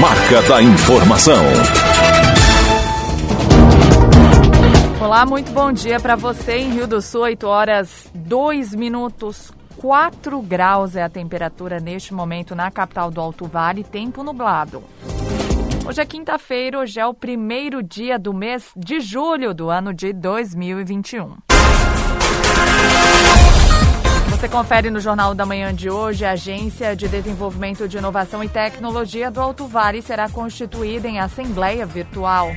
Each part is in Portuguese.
marca da informação. Olá, muito bom dia para você em Rio do Sul, 8 horas 2 minutos 4 graus é a temperatura neste momento na capital do Alto Vale, tempo nublado. Hoje é quinta-feira, hoje é o primeiro dia do mês de julho do ano de 2021. Você confere no Jornal da Manhã de hoje, a Agência de Desenvolvimento de Inovação e Tecnologia do Alto Vale será constituída em assembleia virtual.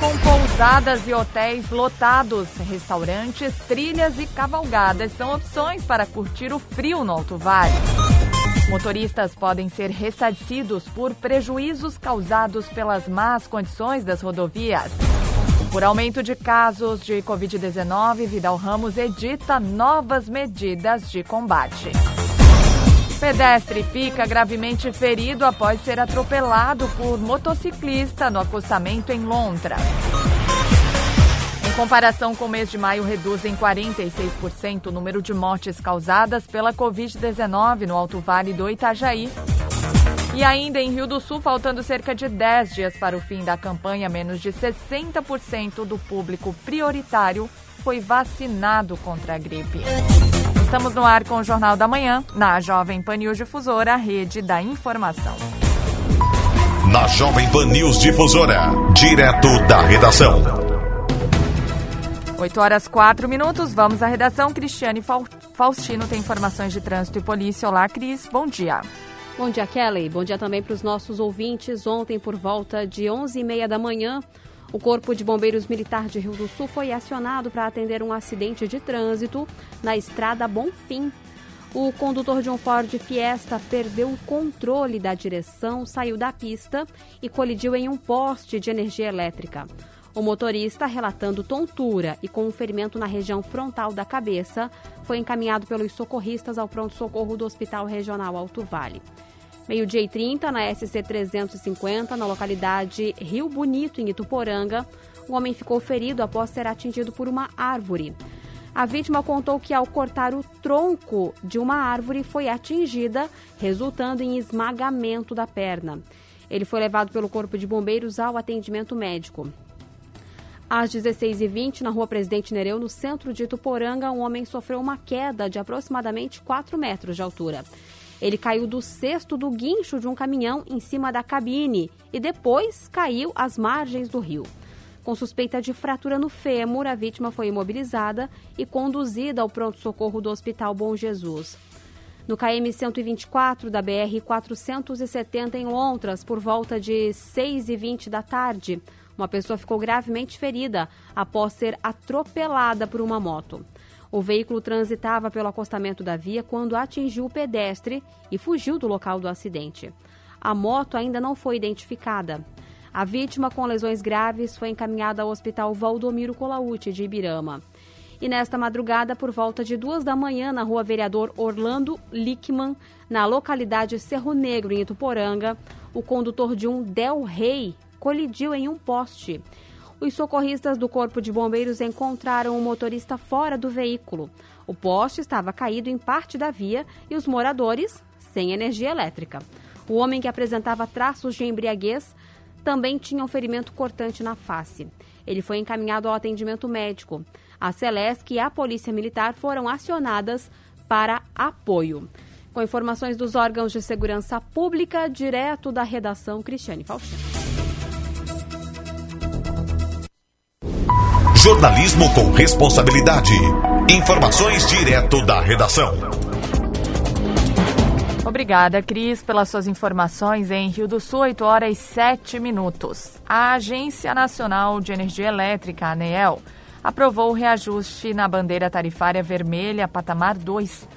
Com pousadas e hotéis lotados, restaurantes, trilhas e cavalgadas são opções para curtir o frio no Alto Vale. Motoristas podem ser ressarcidos por prejuízos causados pelas más condições das rodovias. Por aumento de casos de Covid-19, Vidal Ramos edita novas medidas de combate. Pedestre fica gravemente ferido após ser atropelado por motociclista no acostamento em Londra. Em comparação com o mês de maio, reduz em 46% o número de mortes causadas pela Covid-19 no Alto Vale do Itajaí e ainda em Rio do Sul, faltando cerca de 10 dias para o fim da campanha, menos de 60% do público prioritário foi vacinado contra a gripe. Estamos no ar com o Jornal da Manhã, na Jovem Pan News Difusora, rede da informação. Na Jovem Pan News Difusora, direto da redação. 8 horas 4 minutos, vamos à redação. Cristiane Faustino tem informações de trânsito e polícia. Olá, Cris, bom dia. Bom dia, Kelly. Bom dia também para os nossos ouvintes. Ontem, por volta de 11h30 da manhã, o Corpo de Bombeiros Militar de Rio do Sul foi acionado para atender um acidente de trânsito na estrada Bonfim. O condutor de um Ford Fiesta perdeu o controle da direção, saiu da pista e colidiu em um poste de energia elétrica. O motorista, relatando tontura e com um ferimento na região frontal da cabeça, foi encaminhado pelos socorristas ao pronto-socorro do Hospital Regional Alto Vale. Meio-dia e 30, na SC 350, na localidade Rio Bonito, em Ituporanga, o homem ficou ferido após ser atingido por uma árvore. A vítima contou que, ao cortar o tronco de uma árvore, foi atingida, resultando em esmagamento da perna. Ele foi levado pelo Corpo de Bombeiros ao atendimento médico. Às 16h20, na rua Presidente Nereu, no centro de Ituporanga, um homem sofreu uma queda de aproximadamente 4 metros de altura. Ele caiu do cesto do guincho de um caminhão em cima da cabine e depois caiu às margens do rio. Com suspeita de fratura no fêmur, a vítima foi imobilizada e conduzida ao pronto-socorro do Hospital Bom Jesus. No KM 124 da BR 470 em Londras, por volta de 6h20 da tarde, uma pessoa ficou gravemente ferida após ser atropelada por uma moto. O veículo transitava pelo acostamento da via quando atingiu o pedestre e fugiu do local do acidente. A moto ainda não foi identificada. A vítima, com lesões graves, foi encaminhada ao Hospital Valdomiro Colaute de Ibirama. E nesta madrugada, por volta de duas da manhã, na rua Vereador Orlando Lickman, na localidade Cerro Negro, em Ituporanga, o condutor de um Del Rey colidiu em um poste. Os socorristas do Corpo de Bombeiros encontraram o motorista fora do veículo. O poste estava caído em parte da via e os moradores sem energia elétrica. O homem que apresentava traços de embriaguez também tinha um ferimento cortante na face. Ele foi encaminhado ao atendimento médico. A Celesc e a Polícia Militar foram acionadas para apoio. Com informações dos órgãos de segurança pública, direto da redação Cristiane Faustino. Jornalismo com responsabilidade. Informações direto da redação. Obrigada, Cris, pelas suas informações em Rio do Sul, 8 horas e 7 minutos. A Agência Nacional de Energia Elétrica, ANEEL, aprovou o reajuste na bandeira tarifária vermelha patamar 2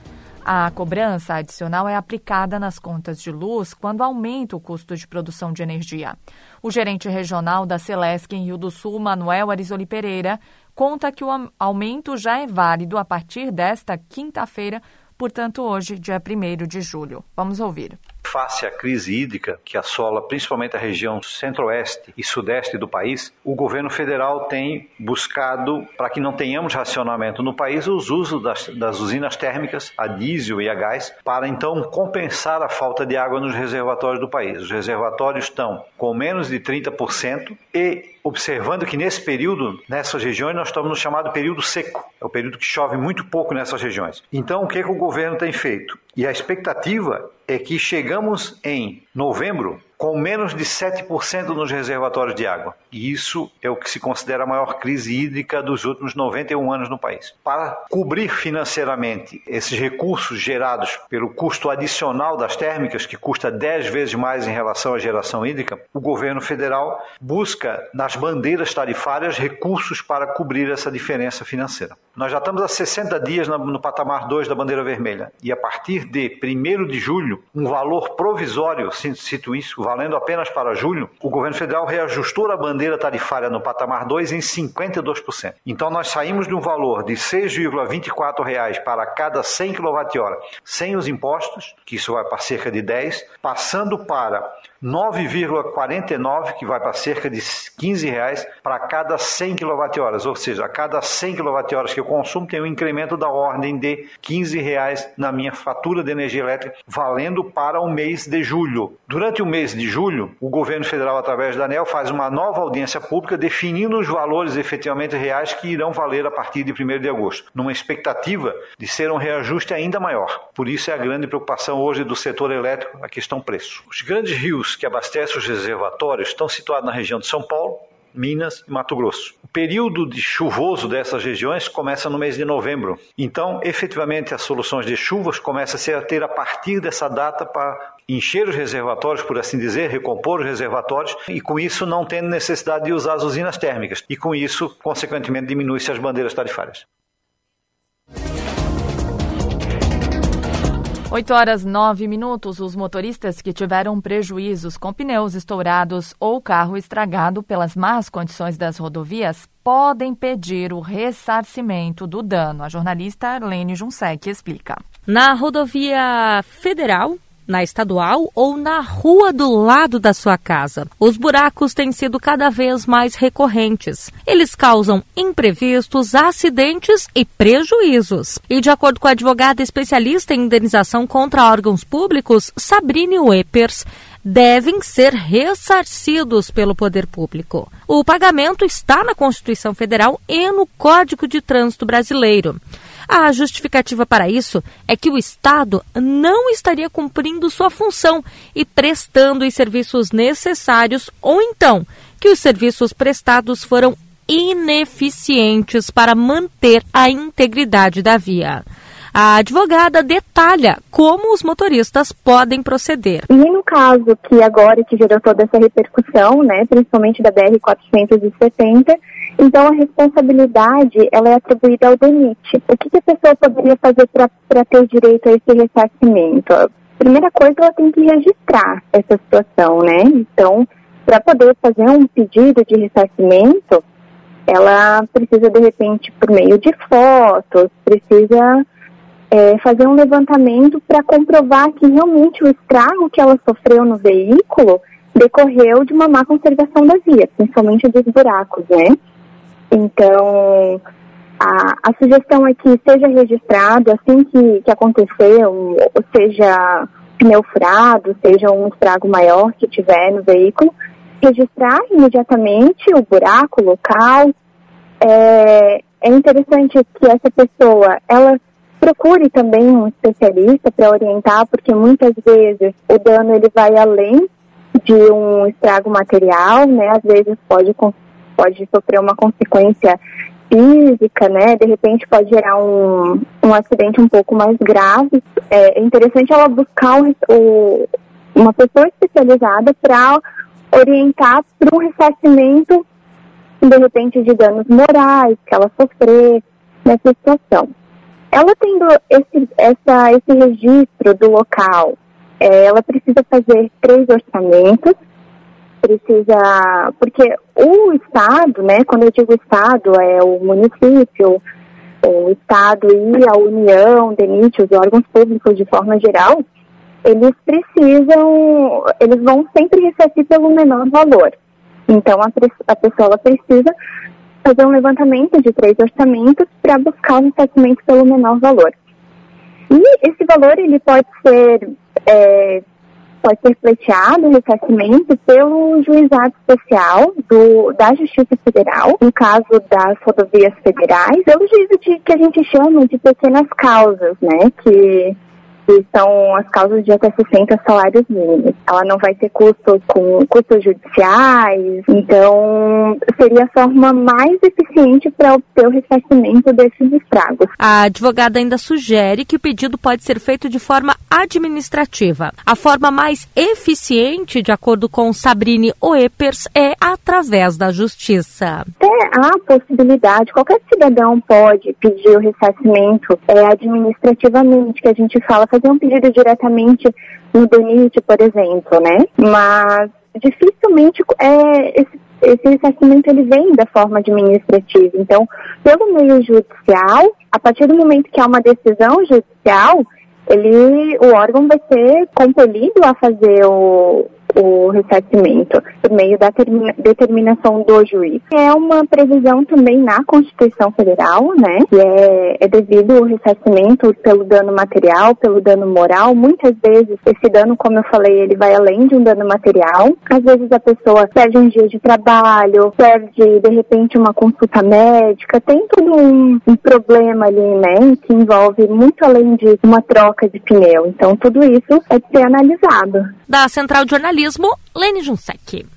a cobrança adicional é aplicada nas contas de luz quando aumenta o custo de produção de energia. O gerente regional da Celesc em Rio do Sul, Manuel Arizoli Pereira, conta que o aumento já é válido a partir desta quinta-feira, portanto, hoje, dia 1 de julho. Vamos ouvir. Face à crise hídrica que assola principalmente a região centro-oeste e sudeste do país, o governo federal tem buscado, para que não tenhamos racionamento no país, os usos das, das usinas térmicas, a diesel e a gás, para então compensar a falta de água nos reservatórios do país. Os reservatórios estão com menos de 30% e observando que nesse período, nessas regiões, nós estamos no chamado período seco. É o período que chove muito pouco nessas regiões. Então, o que, é que o governo tem feito? E a expectativa é que chegamos em novembro com menos de 7% nos reservatórios de água. E isso é o que se considera a maior crise hídrica dos últimos 91 anos no país. Para cobrir financeiramente esses recursos gerados pelo custo adicional das térmicas, que custa 10 vezes mais em relação à geração hídrica, o governo federal busca nas bandeiras tarifárias recursos para cobrir essa diferença financeira. Nós já estamos há 60 dias no patamar 2 da bandeira vermelha e a partir de 1 de julho, um valor provisório, cito isso, valendo apenas para julho, o governo federal reajustou a bandeira tarifária no patamar 2 em 52%. Então nós saímos de um valor de R$ 6,24 para cada 100 kWh sem os impostos, que isso vai para cerca de 10, passando para 9,49, que vai para cerca de 15 reais para cada 100 kWh, ou seja, a cada 100 kWh que eu consumo tem um incremento da ordem de 15 reais na minha fatura de energia elétrica, valendo para o mês de julho. Durante o mês de julho, o governo federal, através da ANEL, faz uma nova audiência pública definindo os valores efetivamente reais que irão valer a partir de 1 de agosto, numa expectativa de ser um reajuste ainda maior. Por isso é a grande preocupação hoje do setor elétrico, a questão preço. Os grandes rios que abastecem os reservatórios estão situados na região de São Paulo, Minas e Mato Grosso. O período de chuvoso dessas regiões começa no mês de novembro. Então, efetivamente, as soluções de chuvas começam a ter a partir dessa data para encher os reservatórios, por assim dizer, recompor os reservatórios e com isso não tendo necessidade de usar as usinas térmicas. E com isso, consequentemente, diminui-se as bandeiras tarifárias. 8 horas 9 minutos. Os motoristas que tiveram prejuízos com pneus estourados ou carro estragado pelas más condições das rodovias podem pedir o ressarcimento do dano. A jornalista Arlene Junsec explica. Na rodovia federal, na estadual ou na rua do lado da sua casa. Os buracos têm sido cada vez mais recorrentes. Eles causam imprevistos, acidentes e prejuízos. E de acordo com a advogada especialista em indenização contra órgãos públicos, Sabrine Wepers, devem ser ressarcidos pelo poder público. O pagamento está na Constituição Federal e no Código de Trânsito Brasileiro. A justificativa para isso é que o Estado não estaria cumprindo sua função e prestando os serviços necessários, ou então que os serviços prestados foram ineficientes para manter a integridade da via. A advogada detalha como os motoristas podem proceder. E no caso que agora que gerou toda essa repercussão, né, principalmente da BR 470, então, a responsabilidade ela é atribuída ao DENIT. O que, que a pessoa poderia fazer para ter direito a esse ressarcimento? Primeira coisa, ela tem que registrar essa situação, né? Então, para poder fazer um pedido de ressarcimento, ela precisa, de repente, por meio de fotos, precisa é, fazer um levantamento para comprovar que realmente o estrago que ela sofreu no veículo decorreu de uma má conservação da via, principalmente dos buracos, né? Então, a, a sugestão é que seja registrado assim que, que aconteceu, ou seja pneu furado, seja um estrago maior que tiver no veículo, registrar imediatamente o buraco, o local. É, é interessante que essa pessoa, ela procure também um especialista para orientar, porque muitas vezes o dano ele vai além de um estrago material, né? Às vezes pode pode sofrer uma consequência física, né? De repente pode gerar um, um acidente um pouco mais grave. É, é interessante ela buscar o, o, uma pessoa especializada para orientar para um ressarcimento, de repente, de danos morais que ela sofrer nessa situação. Ela tendo esse, essa, esse registro do local, é, ela precisa fazer três orçamentos precisa. Porque o Estado, né, quando eu digo Estado, é o município, o Estado e a União, DENIT, os órgãos públicos de forma geral, eles precisam, eles vão sempre ressarcir pelo menor valor. Então, a, a pessoa precisa fazer um levantamento de três orçamentos para buscar o ressarcimento pelo menor valor. E esse valor ele pode ser é, pode ser pleiteado o ressarcimento pelo juizado especial do, da Justiça Federal, no caso das rodovias federais, pelo juízo de, que a gente chama de pequenas causas, né, que que são as causas de até 60 salários mínimos. Ela não vai ter custos com custos judiciais, então seria a forma mais eficiente para obter o ressarcimento desses estragos. A advogada ainda sugere que o pedido pode ser feito de forma administrativa. A forma mais eficiente, de acordo com Sabrine Oepers, é através da justiça. É, há possibilidade, qualquer cidadão pode pedir o ressarcimento é, administrativamente, que a gente fala fazer um pedido diretamente no DENIT, por exemplo, né? Mas dificilmente é, esse, esse ressarcimento ele vem da forma administrativa. Então, pelo meio judicial, a partir do momento que há uma decisão judicial, ele, o órgão vai ser compelido a fazer o, o ressarcimento por meio da determinação do juiz. É uma previsão também na Constituição Federal, né? Que é, é devido ao ressarcimento pelo dano material, pelo dano moral. Muitas vezes esse dano, como eu falei, ele vai além de um dano material. Às vezes a pessoa perde um dia de trabalho, perde de repente uma consulta médica, tem todo um, um problema ali, né? Que envolve muito além de uma troca de pneu. Então tudo isso é ser analisado. Da Central de Jornalismo jornalismo, Lene Junsec.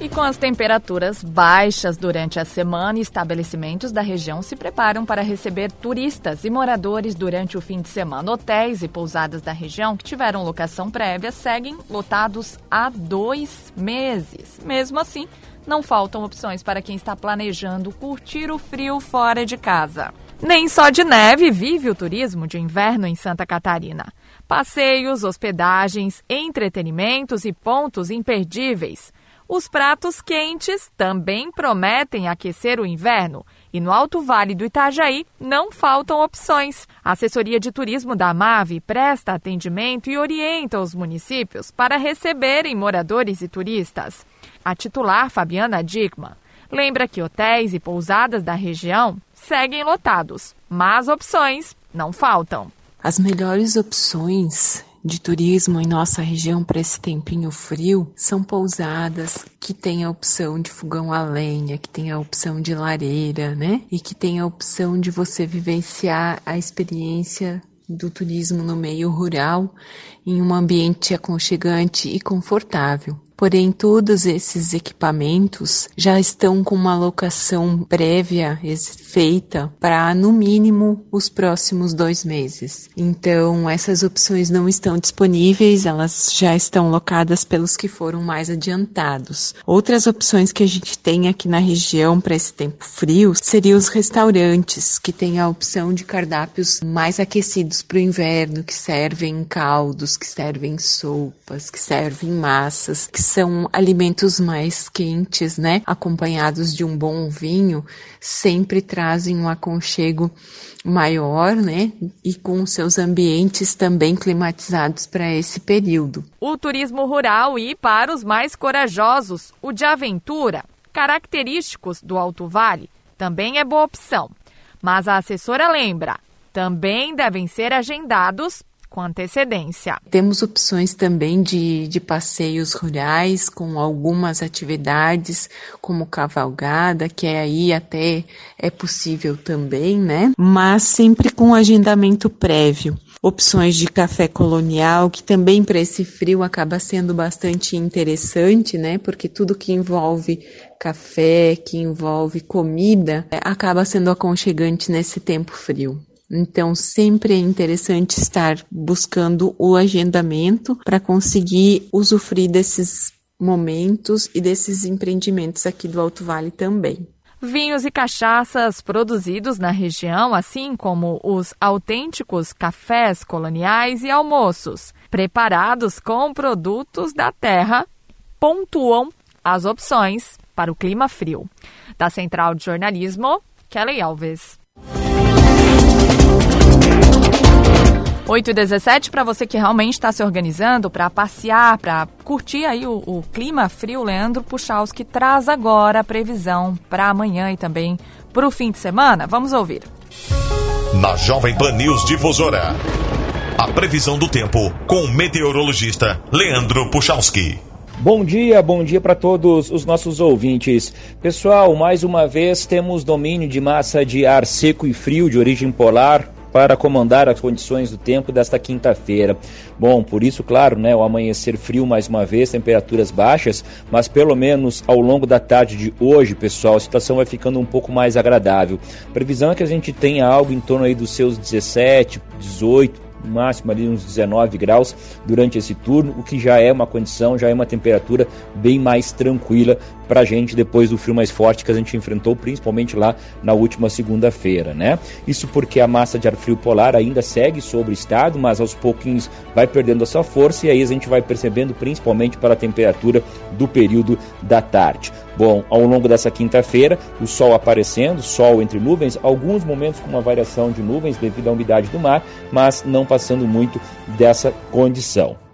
E com as temperaturas baixas durante a semana, estabelecimentos da região se preparam para receber turistas e moradores durante o fim de semana. Hotéis e pousadas da região que tiveram locação prévia seguem lotados há dois meses. Mesmo assim, não faltam opções para quem está planejando curtir o frio fora de casa. Nem só de neve vive o turismo de inverno em Santa Catarina. Passeios, hospedagens, entretenimentos e pontos imperdíveis. Os pratos quentes também prometem aquecer o inverno e no Alto Vale do Itajaí não faltam opções. A assessoria de turismo da MAVE presta atendimento e orienta os municípios para receberem moradores e turistas. A titular Fabiana Digman lembra que hotéis e pousadas da região seguem lotados, mas opções não faltam. As melhores opções de turismo em nossa região para esse tempinho frio são pousadas que têm a opção de fogão a lenha, que tem a opção de lareira, né? E que tem a opção de você vivenciar a experiência do turismo no meio rural em um ambiente aconchegante e confortável. Porém, todos esses equipamentos já estão com uma locação prévia feita para, no mínimo, os próximos dois meses. Então, essas opções não estão disponíveis, elas já estão locadas pelos que foram mais adiantados. Outras opções que a gente tem aqui na região para esse tempo frio seriam os restaurantes, que têm a opção de cardápios mais aquecidos para o inverno, que servem caldos, que servem sopas, que servem massas, que são alimentos mais quentes, né? Acompanhados de um bom vinho, sempre trazem um aconchego maior, né? E com seus ambientes também climatizados para esse período. O turismo rural e para os mais corajosos, o de aventura, característicos do Alto Vale, também é boa opção. Mas a assessora lembra, também devem ser agendados com antecedência. Temos opções também de, de passeios rurais com algumas atividades, como cavalgada, que é aí até é possível também, né? Mas sempre com agendamento prévio opções de café colonial, que também para esse frio acaba sendo bastante interessante, né? Porque tudo que envolve café, que envolve comida, acaba sendo aconchegante nesse tempo frio. Então, sempre é interessante estar buscando o agendamento para conseguir usufruir desses momentos e desses empreendimentos aqui do Alto Vale também. Vinhos e cachaças produzidos na região, assim como os autênticos cafés coloniais e almoços, preparados com produtos da terra, pontuam as opções para o clima frio. Da Central de Jornalismo, Kelly Alves. 8 e 17 para você que realmente está se organizando para passear, para curtir aí o, o, clima frio, Leandro Puchalski traz agora a previsão para amanhã e também para o fim de semana. Vamos ouvir. Na Jovem Pan News Difusora, a previsão do tempo com o meteorologista Leandro Puchalski. Bom dia, bom dia para todos os nossos ouvintes. Pessoal, mais uma vez temos domínio de massa de ar seco e frio de origem polar para comandar as condições do tempo desta quinta-feira. Bom, por isso, claro, né, o amanhecer frio mais uma vez, temperaturas baixas, mas pelo menos ao longo da tarde de hoje, pessoal, a situação vai ficando um pouco mais agradável. Previsão é que a gente tenha algo em torno aí dos seus 17, 18, máximo ali uns 19 graus durante esse turno, o que já é uma condição, já é uma temperatura bem mais tranquila para a gente depois do frio mais forte que a gente enfrentou, principalmente lá na última segunda-feira, né? Isso porque a massa de ar frio polar ainda segue sobre o estado, mas aos pouquinhos vai perdendo a sua força e aí a gente vai percebendo principalmente para a temperatura do período da tarde. Bom, ao longo dessa quinta-feira, o sol aparecendo, sol entre nuvens, alguns momentos com uma variação de nuvens devido à umidade do mar, mas não passando muito dessa condição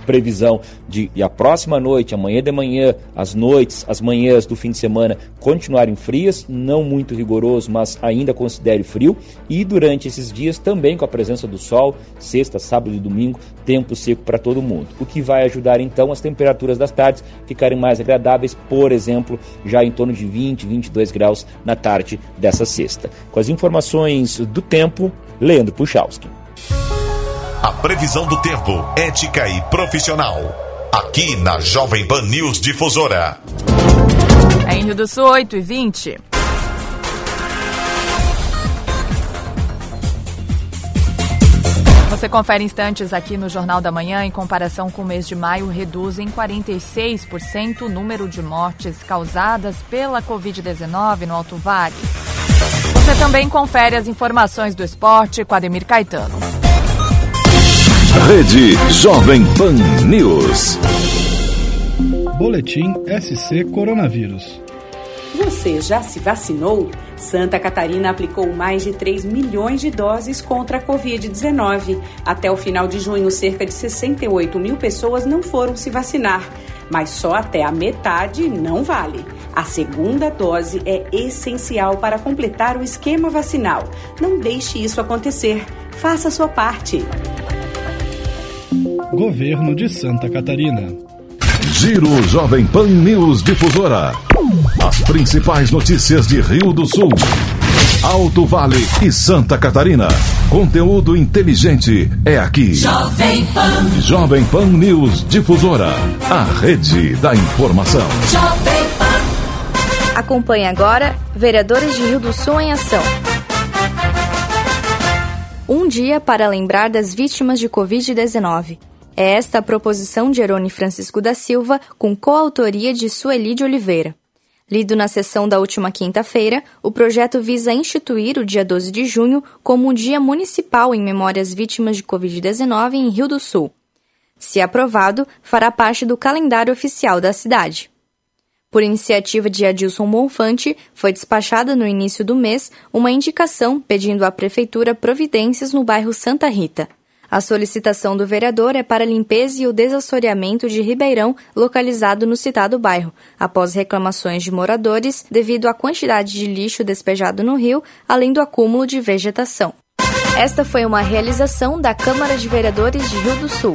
previsão de a próxima noite, amanhã de manhã, as noites, as manhãs do fim de semana continuarem frias, não muito rigoroso, mas ainda considere frio, e durante esses dias também com a presença do sol, sexta, sábado e domingo, tempo seco para todo mundo. O que vai ajudar então as temperaturas das tardes ficarem mais agradáveis, por exemplo, já em torno de 20, 22 graus na tarde dessa sexta. Com as informações do tempo, Leandro Puchalski. A previsão do tempo, ética e profissional. Aqui na Jovem Pan News Difusora. É em Rio do Sul, 8 e 20. Você confere instantes aqui no Jornal da Manhã. Em comparação com o mês de maio, reduz em 46% o número de mortes causadas pela Covid-19 no Alto Vale. Você também confere as informações do esporte com Ademir Caetano. Rede Jovem Pan News. Boletim SC Coronavírus. Você já se vacinou? Santa Catarina aplicou mais de 3 milhões de doses contra a Covid-19. Até o final de junho, cerca de 68 mil pessoas não foram se vacinar. Mas só até a metade não vale. A segunda dose é essencial para completar o esquema vacinal. Não deixe isso acontecer. Faça a sua parte. Governo de Santa Catarina. Giro Jovem Pan News Difusora. As principais notícias de Rio do Sul, Alto Vale e Santa Catarina. Conteúdo inteligente é aqui. Jovem Pan. Jovem Pan News Difusora. A rede da informação. Jovem Pan. Acompanhe agora Vereadores de Rio do Sul em Ação. Um dia para lembrar das vítimas de Covid-19. É esta a proposição de Erone Francisco da Silva, com coautoria de Sueli de Oliveira. Lido na sessão da última quinta-feira, o projeto visa instituir o dia 12 de junho como um dia municipal em memória às vítimas de Covid-19 em Rio do Sul. Se aprovado, fará parte do calendário oficial da cidade. Por iniciativa de Adilson Monfante, foi despachada no início do mês uma indicação pedindo à Prefeitura providências no bairro Santa Rita. A solicitação do vereador é para a limpeza e o desassoreamento de Ribeirão, localizado no citado bairro, após reclamações de moradores devido à quantidade de lixo despejado no rio, além do acúmulo de vegetação. Esta foi uma realização da Câmara de Vereadores de Rio do Sul.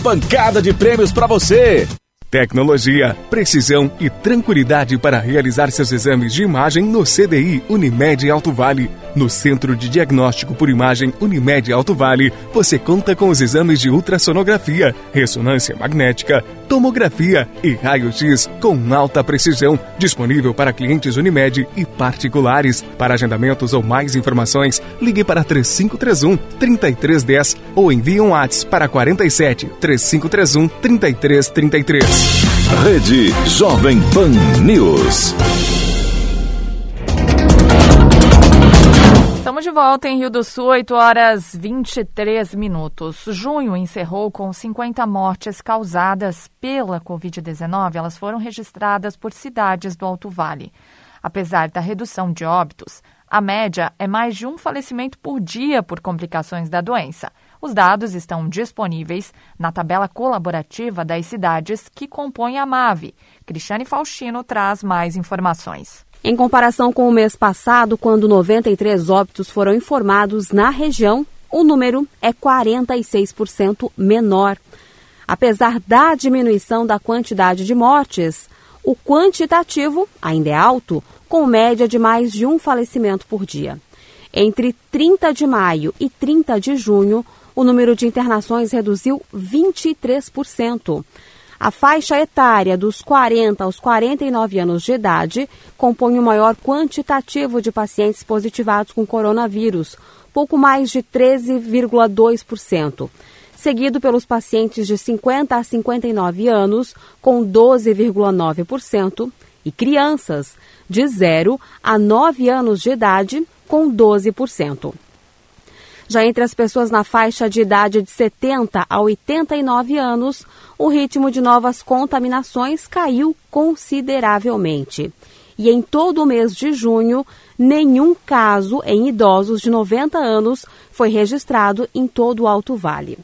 pancada de prêmios para você. Tecnologia, precisão e tranquilidade para realizar seus exames de imagem no CDI Unimed Alto Vale. No Centro de Diagnóstico por Imagem Unimed Alto Vale, você conta com os exames de ultrassonografia, ressonância magnética, tomografia e raio-x com alta precisão, disponível para clientes Unimed e particulares. Para agendamentos ou mais informações, ligue para 3531 3310 ou envie um WhatsApp para 47 3531 3333. Rede Jovem Pan News. Estamos de volta em Rio do Sul, 8 horas 23 minutos. Junho encerrou com 50 mortes causadas pela Covid-19. Elas foram registradas por cidades do Alto Vale. Apesar da redução de óbitos, a média é mais de um falecimento por dia por complicações da doença. Os dados estão disponíveis na tabela colaborativa das cidades que compõem a MAVE. Cristiane Faustino traz mais informações. Em comparação com o mês passado, quando 93 óbitos foram informados na região, o número é 46% menor. Apesar da diminuição da quantidade de mortes, o quantitativo ainda é alto, com média de mais de um falecimento por dia. Entre 30 de maio e 30 de junho, o número de internações reduziu 23%. A faixa etária dos 40 aos 49 anos de idade compõe o maior quantitativo de pacientes positivados com coronavírus, pouco mais de 13,2%, seguido pelos pacientes de 50 a 59 anos, com 12,9%, e crianças de 0 a 9 anos de idade, com 12%. Já entre as pessoas na faixa de idade de 70 a 89 anos, o ritmo de novas contaminações caiu consideravelmente. E em todo o mês de junho, nenhum caso em idosos de 90 anos foi registrado em todo o Alto Vale.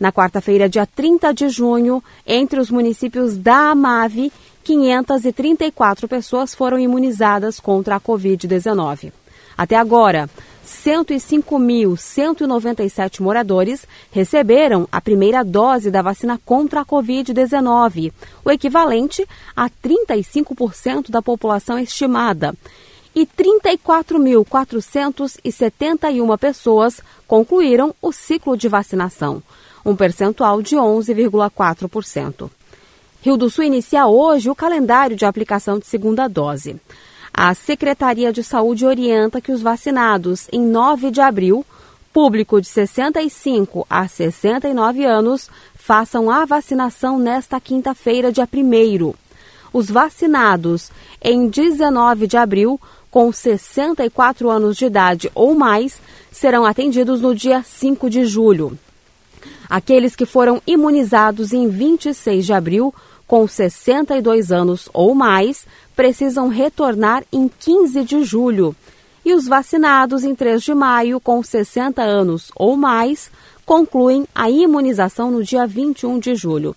Na quarta-feira, dia 30 de junho, entre os municípios da Amave, 534 pessoas foram imunizadas contra a Covid-19. Até agora, 105.197 moradores receberam a primeira dose da vacina contra a Covid-19, o equivalente a 35% da população estimada. E 34.471 pessoas concluíram o ciclo de vacinação, um percentual de 11,4%. Rio do Sul inicia hoje o calendário de aplicação de segunda dose. A Secretaria de Saúde orienta que os vacinados em 9 de abril, público de 65 a 69 anos, façam a vacinação nesta quinta-feira, dia 1. Os vacinados em 19 de abril, com 64 anos de idade ou mais, serão atendidos no dia 5 de julho. Aqueles que foram imunizados em 26 de abril, com 62 anos ou mais, precisam retornar em 15 de julho. E os vacinados em 3 de maio, com 60 anos ou mais, concluem a imunização no dia 21 de julho.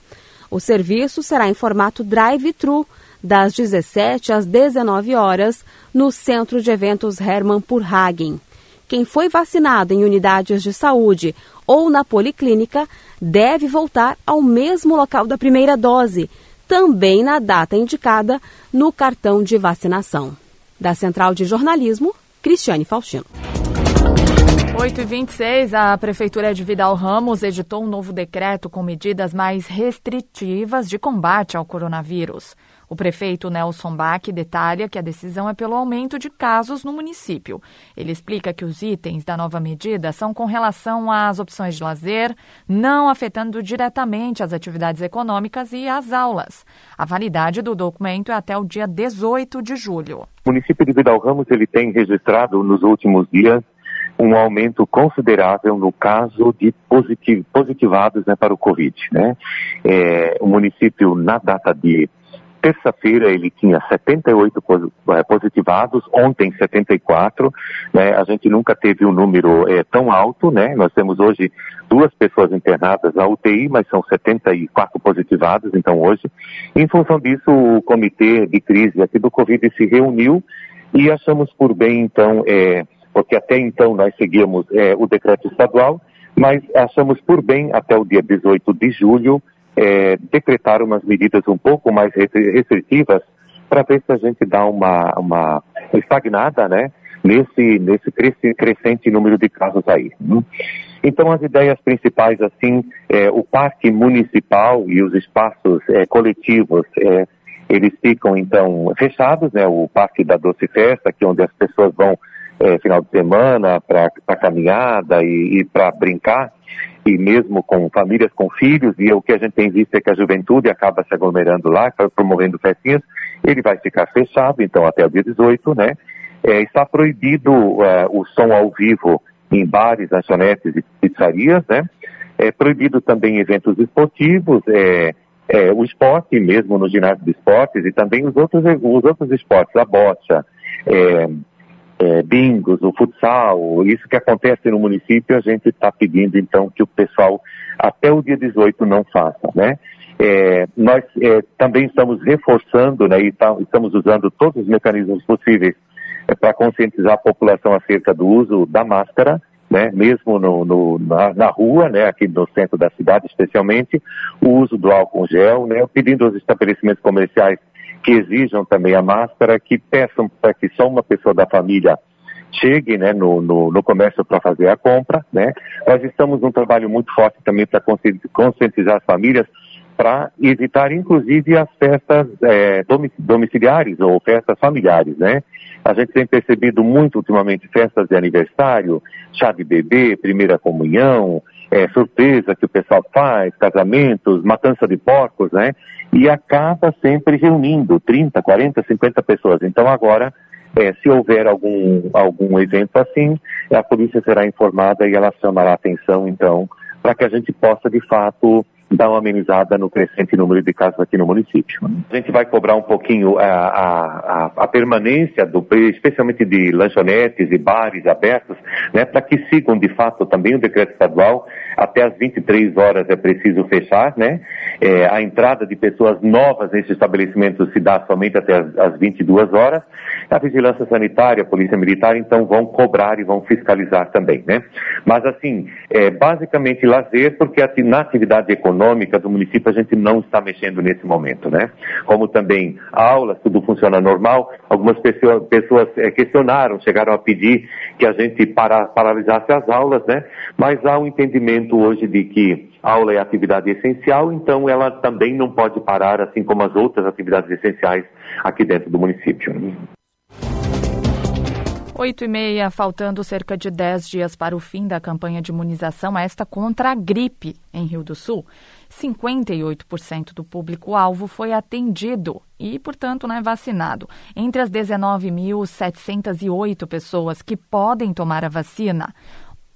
O serviço será em formato drive-thru, das 17 às 19 horas, no Centro de Eventos Hermann Purhagen. Quem foi vacinado em unidades de saúde ou na policlínica deve voltar ao mesmo local da primeira dose, também na data indicada no cartão de vacinação. Da Central de Jornalismo, Cristiane Faustino. 8 e 26 a Prefeitura de Vidal Ramos editou um novo decreto com medidas mais restritivas de combate ao coronavírus. O prefeito Nelson Bach detalha que a decisão é pelo aumento de casos no município. Ele explica que os itens da nova medida são com relação às opções de lazer, não afetando diretamente as atividades econômicas e as aulas. A validade do documento é até o dia 18 de julho. O município de Vidal Ramos ele tem registrado nos últimos dias um aumento considerável no caso de positiv positivados né, para o Covid. Né? É, o município, na data de terça-feira ele tinha 78 eh, positivados, ontem 74, né? A gente nunca teve um número é, tão alto, né? Nós temos hoje duas pessoas internadas na UTI, mas são 74 positivados, então hoje. Em função disso, o comitê de crise aqui do Covid se reuniu e achamos por bem, então, é, porque até então nós seguíamos é, o decreto estadual, mas achamos por bem, até o dia 18 de julho, é, decretar umas medidas um pouco mais restritivas para ver se a gente dá uma, uma estagnada, né? Nesse, nesse crescente número de casos aí. Né? Então, as ideias principais, assim, é, o parque municipal e os espaços é, coletivos, é, eles ficam, então, fechados, né? O parque da Doce Festa, aqui onde as pessoas vão é, final de semana para caminhada e, e para brincar, e mesmo com famílias com filhos, e o que a gente tem visto é que a juventude acaba se aglomerando lá, promovendo festinhas, ele vai ficar fechado, então até o dia 18, né? É, está proibido uh, o som ao vivo em bares, lanchonetes e pizzarias, né? É proibido também eventos esportivos, é, é, o esporte mesmo no ginásio de esportes e também os outros, os outros esportes, a bocha, é, é, bingos, o futsal, isso que acontece no município, a gente está pedindo então que o pessoal até o dia 18 não faça, né? É, nós é, também estamos reforçando, né, e tá, estamos usando todos os mecanismos possíveis é, para conscientizar a população acerca do uso da máscara, né, mesmo no, no, na, na, rua, né, aqui no centro da cidade especialmente, o uso do álcool gel, né, pedindo aos estabelecimentos comerciais que exijam também a máscara, que peçam para que só uma pessoa da família chegue né, no, no, no comércio para fazer a compra. Né? Nós estamos num trabalho muito forte também para conscientizar as famílias para evitar, inclusive, as festas é, domiciliares ou festas familiares, né? A gente tem percebido muito ultimamente festas de aniversário, chá de bebê, primeira comunhão, é, surpresa que o pessoal faz, casamentos, matança de porcos, né? e acaba sempre reunindo 30, 40, 50 pessoas. Então agora, é, se houver algum, algum evento assim, a polícia será informada e ela chamará atenção, então, para que a gente possa, de fato, dar uma amenizada no crescente número de casos aqui no município. A gente vai cobrar um pouquinho a, a, a permanência, do, especialmente de lanchonetes e bares abertos, né, para que sigam de fato também o decreto estadual. Até às 23 horas é preciso fechar, né? É, a entrada de pessoas novas nesse estabelecimento se dá somente até as, as 22 horas. A vigilância sanitária, a polícia militar, então vão cobrar e vão fiscalizar também, né? Mas assim, é, basicamente lazer, porque na atividade econômica econômica do município a gente não está mexendo nesse momento, né? Como também aulas, tudo funciona normal. Algumas pessoas, é, questionaram, chegaram a pedir que a gente para, paralisasse as aulas, né? Mas há um entendimento hoje de que a aula é atividade essencial, então ela também não pode parar, assim como as outras atividades essenciais aqui dentro do município. Oito e meia, faltando cerca de dez dias para o fim da campanha de imunização, esta contra a gripe em Rio do Sul. 58% do público-alvo foi atendido e, portanto, não é vacinado. Entre as 19.708 pessoas que podem tomar a vacina,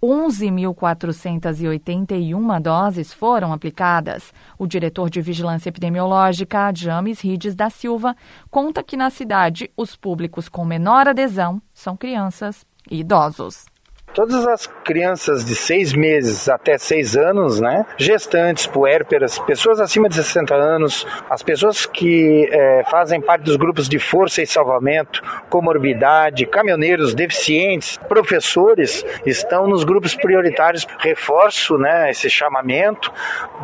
11.481 doses foram aplicadas. O diretor de Vigilância Epidemiológica, James Rides da Silva, conta que na cidade os públicos com menor adesão são crianças e idosos todas as crianças de seis meses até seis anos, né, gestantes, puérperas, pessoas acima de 60 anos, as pessoas que é, fazem parte dos grupos de força e salvamento, comorbidade, caminhoneiros, deficientes, professores, estão nos grupos prioritários. Reforço né, esse chamamento,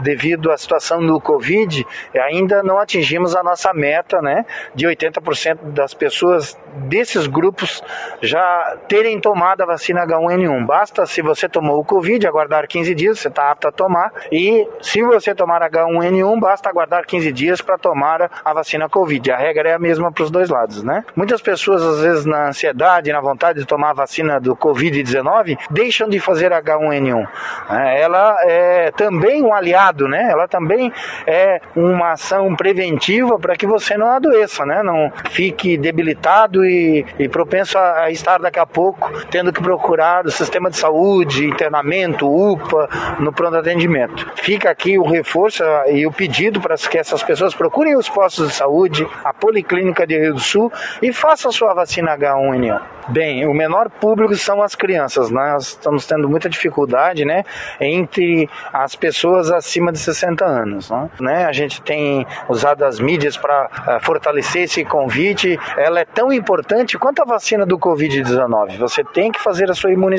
devido à situação do Covid, ainda não atingimos a nossa meta né, de 80% das pessoas desses grupos já terem tomado a vacina H1N1 nenhum. Basta, se você tomou o Covid, aguardar 15 dias, você está apto a tomar. E se você tomar H1N1, basta aguardar 15 dias para tomar a vacina Covid. A regra é a mesma para os dois lados, né? Muitas pessoas, às vezes, na ansiedade, na vontade de tomar a vacina do Covid-19, deixam de fazer H1N1. É, ela é também um aliado, né? Ela também é uma ação preventiva para que você não adoeça, né? Não fique debilitado e, e propenso a estar daqui a pouco tendo que procurar sistema de saúde, internamento, UPA, no pronto atendimento. Fica aqui o reforço e o pedido para que essas pessoas procurem os postos de saúde, a Policlínica de Rio do Sul e façam sua vacina H1N1. Bem, o menor público são as crianças. Nós estamos tendo muita dificuldade, né, entre as pessoas acima de 60 anos, né? A gente tem usado as mídias para eh, fortalecer esse convite. Ela é tão importante quanto a vacina do Covid-19. Você tem que fazer a sua imunização.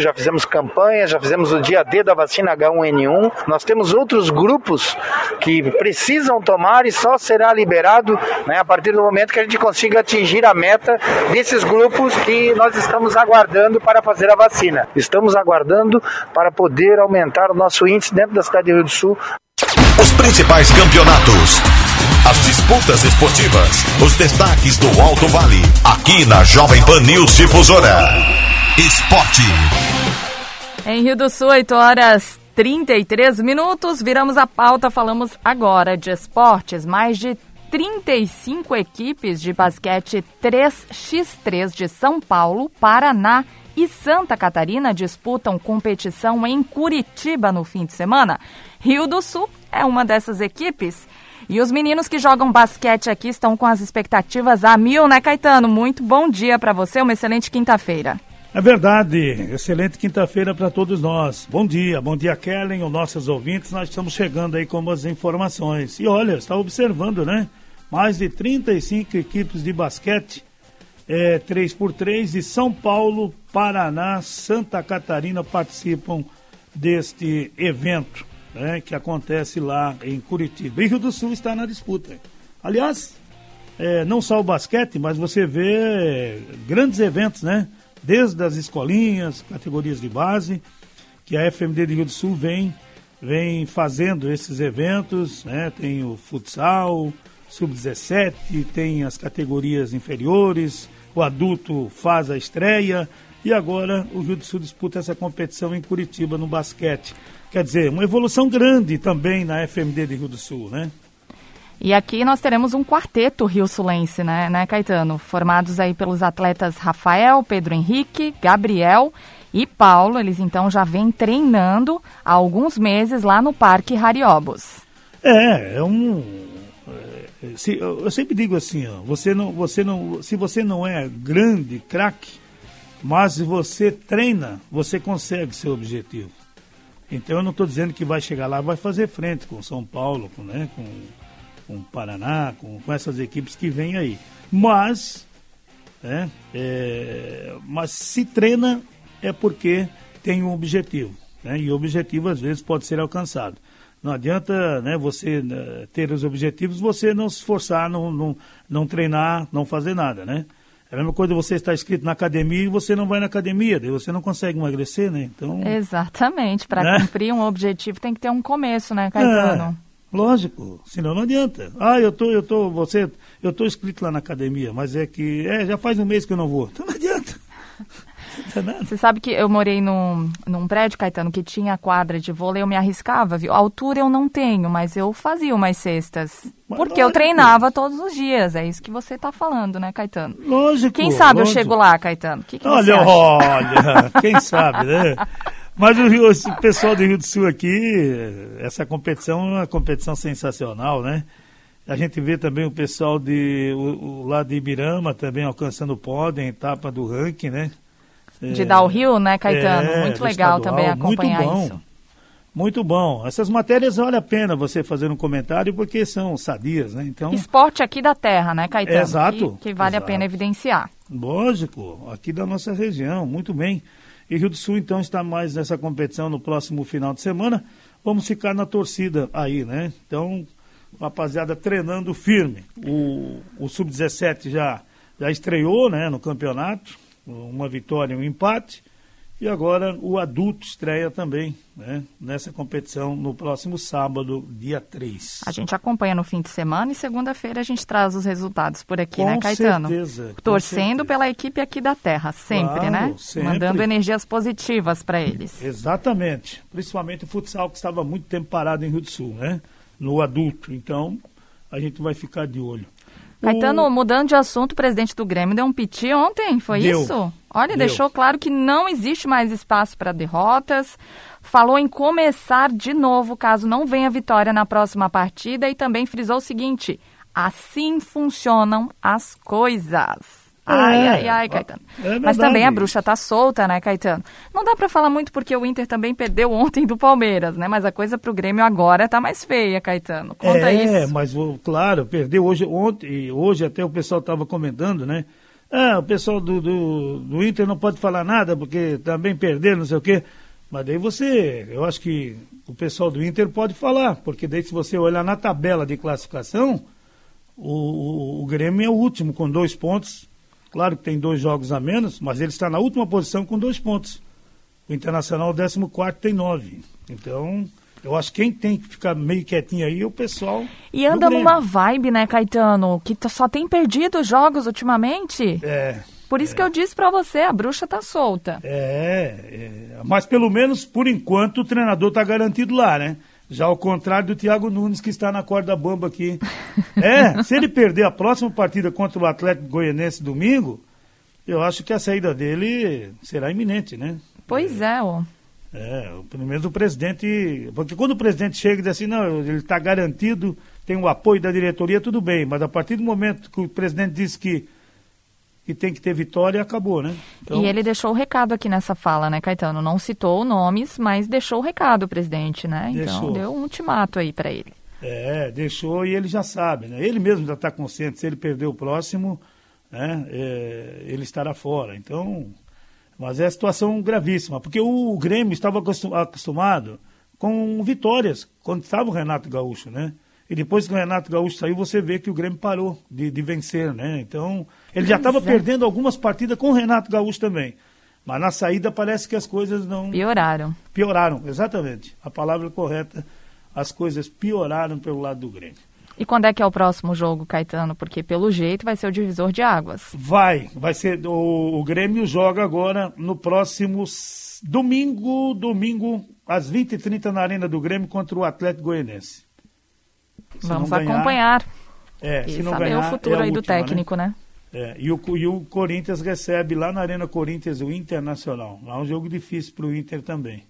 Já fizemos campanhas, já fizemos o dia D da vacina H1N1. Nós temos outros grupos que precisam tomar e só será liberado né, a partir do momento que a gente consiga atingir a meta desses grupos que nós estamos aguardando para fazer a vacina. Estamos aguardando para poder aumentar o nosso índice dentro da cidade de Rio do Sul. Os principais campeonatos, as disputas esportivas, os destaques do Alto Vale, aqui na Jovem Pan News Difusora. Esporte. Em Rio do Sul, 8 horas 33 minutos. Viramos a pauta, falamos agora de esportes. Mais de 35 equipes de basquete 3x3 de São Paulo, Paraná e Santa Catarina disputam competição em Curitiba no fim de semana. Rio do Sul é uma dessas equipes. E os meninos que jogam basquete aqui estão com as expectativas a mil, né, Caetano? Muito bom dia para você, uma excelente quinta-feira. É verdade, excelente quinta-feira para todos nós. Bom dia, bom dia, Kellen, os nossos ouvintes. Nós estamos chegando aí com as informações. E olha, está observando, né? mais de 35 equipes de basquete, é, 3x3 de São Paulo, Paraná, Santa Catarina participam deste evento né, que acontece lá em Curitiba. E Rio do Sul está na disputa. Aliás, é, não só o basquete, mas você vê grandes eventos, né? Desde as escolinhas, categorias de base, que a FMD de Rio do Sul vem, vem fazendo esses eventos, né? Tem o futsal, sub-17, tem as categorias inferiores, o adulto faz a estreia e agora o Rio do Sul disputa essa competição em Curitiba no basquete. Quer dizer, uma evolução grande também na FMD de Rio do Sul, né? E aqui nós teremos um quarteto rio-sulense, né, né, Caetano? Formados aí pelos atletas Rafael, Pedro Henrique, Gabriel e Paulo. Eles então já vêm treinando há alguns meses lá no Parque Hariobos. É, é um, se, eu sempre digo assim, ó, você não, você não, se você não é grande, craque, mas você treina, você consegue seu objetivo. Então eu não estou dizendo que vai chegar lá, vai fazer frente com São Paulo, com, né, com, com Paraná, com, com essas equipes que vêm aí. Mas, é, é, mas se treina é porque tem um objetivo. Né, e o objetivo às vezes pode ser alcançado. Não adianta né, você né, ter os objetivos, você não se esforçar, não, não, não treinar, não fazer nada, né? É a mesma coisa você estar inscrito na academia e você não vai na academia, daí você não consegue emagrecer, né? Então, Exatamente. Para né? cumprir um objetivo tem que ter um começo, né, Caetano? É, lógico, senão não adianta. Ah, eu tô, eu tô, você, eu tô inscrito lá na academia, mas é que é, já faz um mês que eu não vou. Então não adianta. Você sabe que eu morei num, num prédio, Caetano, que tinha quadra de vôlei, eu me arriscava, viu? A altura eu não tenho, mas eu fazia umas cestas. Mas porque lógico. eu treinava todos os dias. É isso que você está falando, né, Caetano? Lógico. Quem sabe lógico. eu chego lá, Caetano? Que que olha, olha, quem sabe, né? Mas o, Rio, o pessoal do Rio do Sul aqui, essa competição é uma competição sensacional, né? A gente vê também o pessoal de, o, o, lá de Ibirama também alcançando o pódio em etapa do ranking, né? de o Rio, né, Caetano? É, muito legal estadual, também acompanhar muito bom, isso. Muito bom. Essas matérias vale a pena você fazer um comentário porque são sadias, né? Então esporte aqui da terra, né, Caetano? Exato. Que, que vale exato. a pena evidenciar. Lógico, aqui da nossa região, muito bem. E Rio do Sul então está mais nessa competição no próximo final de semana. Vamos ficar na torcida aí, né? Então, rapaziada treinando firme. O, o sub-17 já já estreou, né, no campeonato uma vitória e um empate. E agora o adulto estreia também né, nessa competição no próximo sábado, dia 3. A gente acompanha no fim de semana e segunda-feira a gente traz os resultados por aqui, com né, Caetano? Certeza, Torcendo certeza. pela equipe aqui da Terra, sempre, claro, né? Sempre. Mandando energias positivas para eles. Exatamente. Principalmente o futsal que estava muito tempo parado em Rio do Sul, né? No adulto. Então, a gente vai ficar de olho. Caetano, mudando de assunto, o presidente do Grêmio deu um piti ontem, foi Deu. isso? Olha, Deu. deixou claro que não existe mais espaço para derrotas. Falou em começar de novo caso não venha vitória na próxima partida e também frisou o seguinte: assim funcionam as coisas. Ai, É, ai, ai, Caetano. é Mas também a bruxa tá solta, né, Caetano? Não dá para falar muito porque o Inter também perdeu ontem do Palmeiras, né? Mas a coisa pro Grêmio agora tá mais feia, Caetano. Conta é, isso. mas o- claro, perdeu hoje, ontem, e hoje até o pessoal estava comentando, né? Ah, o pessoal do, do, do Inter não pode falar nada porque também perderam, não sei o quê. Mas daí você, eu acho que o pessoal do Inter pode falar, porque daí se você olhar na tabela de classificação, o, o, o Grêmio é o último com dois pontos. Claro que tem dois jogos a menos, mas ele está na última posição com dois pontos. O Internacional, o 14 tem nove. Então, eu acho que quem tem que ficar meio quietinho aí é o pessoal. E anda numa vibe, né, Caetano? Que só tem perdido jogos ultimamente. É. Por isso que eu disse pra você, a bruxa tá solta. É, é, mas pelo menos por enquanto o treinador está garantido lá, né? Já ao contrário do Thiago Nunes que está na corda bamba aqui. É, se ele perder a próxima partida contra o Atlético Goianense domingo, eu acho que a saída dele será iminente, né? Pois é, ó. É, o- pelo menos o presidente. Porque quando o presidente chega e diz assim, não, ele está garantido, tem o apoio da diretoria, tudo bem. Mas a partir do momento que o presidente diz que, que tem que ter vitória, acabou, né? Então, E ele deixou o recado aqui nessa fala, né, Caetano? Não citou nomes, mas deixou o recado, presidente, né? Então Deixou. deu um ultimato aí pra ele. É, deixou e ele já sabe, né? Ele mesmo já está consciente, se ele perder o próximo, né, é, ele estará fora. Então, mas é situação gravíssima, porque o, Grêmio estava acostum- acostumado com vitórias quando estava o Renato Gaúcho, né? E depois que o Renato Gaúcho saiu, você vê que o Grêmio parou de, de vencer, né? Então, ele já estava é. perdendo algumas partidas com o Renato Gaúcho também. Mas na saída parece que as coisas não. Pioraram. Pioraram, exatamente. A palavra correta. As coisas pioraram pelo lado do Grêmio. E quando é que é o próximo jogo, Caetano? Porque pelo jeito vai ser o divisor de águas. Vai, vai ser. O, o Grêmio joga agora no próximo domingo, domingo, às 20h30 na Arena do Grêmio contra o Atlético Goianense. Se Vamos ganhar- acompanhar. É, e se não saber ganhar, o futuro é aí do última, né? técnico, né? É, e, o, e o Corinthians recebe lá na Arena Corinthians o Internacional. Lá é um jogo difícil para o Inter também.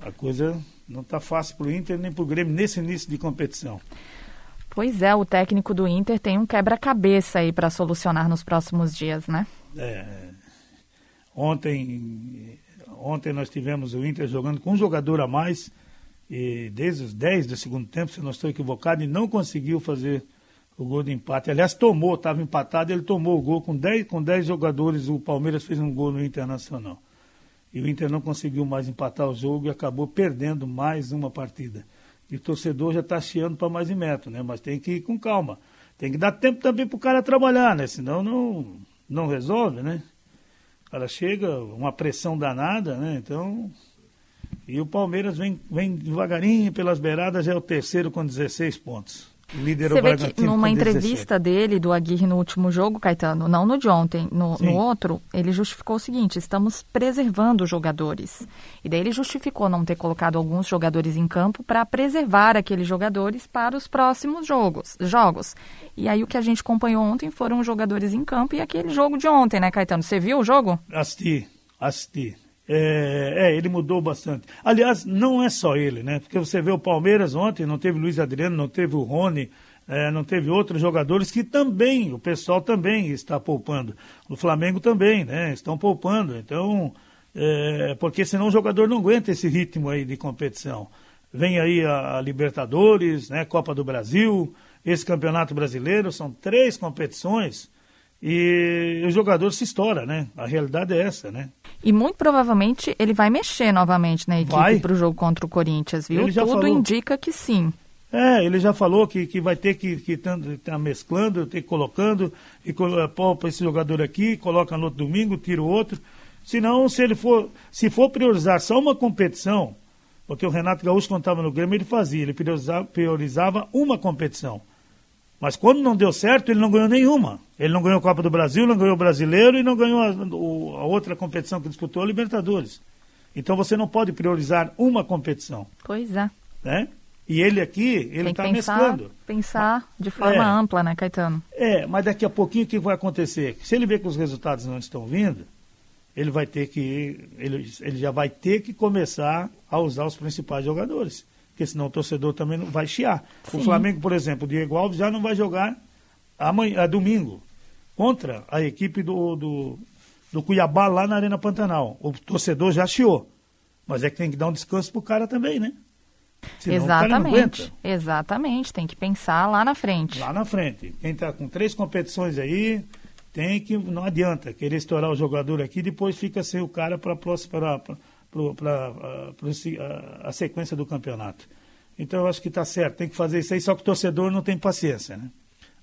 A coisa não está fácil para o Inter nem para o Grêmio nesse início de competição. Pois é, o técnico do Inter tem um quebra-cabeça aí pra solucionar nos próximos dias, né? É, ontem, ontem nós tivemos o Inter jogando com um jogador a mais, e desde os 10 do segundo tempo, se não estou equivocado, e não conseguiu fazer o gol de empate. Aliás, tomou, estava empatado, ele tomou o gol com 10, com 10 jogadores, o Palmeiras fez um gol no Internacional. E o Inter não conseguiu mais empatar o jogo e acabou perdendo mais uma partida. E o torcedor já está chiando para mais de metro, né? Mas tem que ir com calma. Tem que dar tempo também para o cara trabalhar, né? Senão não, não resolve, né? O cara chega, uma pressão danada, né? Então. E o Palmeiras vem, vem devagarinho pelas beiradas, já é o terceiro com 16 pontos. Líder Você vê que numa com 17. entrevista dele, do Aguirre, no último jogo, Caetano, não no de ontem, no, no outro, ele justificou o seguinte: estamos preservando os jogadores. E daí ele justificou não ter colocado alguns jogadores em campo para preservar aqueles jogadores para os próximos jogos, jogos. E aí o que a gente acompanhou ontem foram os jogadores em campo e aquele jogo de ontem, né, Caetano? Você viu o jogo? Assisti, assisti. É, é, ele mudou bastante. Aliás, não é só ele, né? Porque você vê o Palmeiras ontem, não teve Luiz Adriano, não teve o Rony, é, não teve outros jogadores que também, o pessoal também está poupando. O Flamengo também, né? Estão poupando. Então, é, porque senão o jogador não aguenta esse ritmo aí de competição. Vem aí a, a Libertadores, né? Copa do Brasil, esse Campeonato Brasileiro, são três competições e o jogador se estoura, né? A realidade é essa, né? E muito provavelmente ele vai mexer novamente na equipe para o jogo contra o Corinthians, viu? Ele já Tudo falou. indica que sim. É, ele já falou que, que vai ter que estar que tá mesclando, ter que colocando, e colo- poupa esse jogador aqui, coloca no outro domingo, tira o outro. Senão, se ele for, se for priorizar só uma competição, porque o Renato Gaúcho, estava no Grêmio, ele fazia, ele priorizava, priorizava uma competição. Mas quando não deu certo, ele não ganhou nenhuma. Ele não ganhou a Copa do Brasil, não ganhou o Brasileiro e não ganhou a, a outra competição que disputou, a Libertadores. Então você não pode priorizar uma competição Pois é. né? E ele aqui, ele está mesclando. Pensar de forma é, ampla, né, Caetano? É, mas daqui a pouquinho o que vai acontecer? Se ele vê que os resultados não estão vindo, ele vai ter que. Ele, ele já vai ter que começar a usar os principais jogadores. Porque senão o torcedor também não vai chiar. Sim. O Flamengo, por exemplo, o Diego Alves já não vai jogar amanhã, domingo contra a equipe do, do, do Cuiabá lá na Arena Pantanal. O torcedor já chiou. Mas é que tem que dar um descanso pro cara também, né? Senão exatamente, exatamente. Tem que pensar lá na frente. Lá na frente. Quem está com três competições aí, tem que. Não adianta querer estourar o jogador aqui, depois fica sem o cara para a sequência do campeonato. Então eu acho que está certo, tem que fazer isso aí, só que o torcedor não tem paciência, né?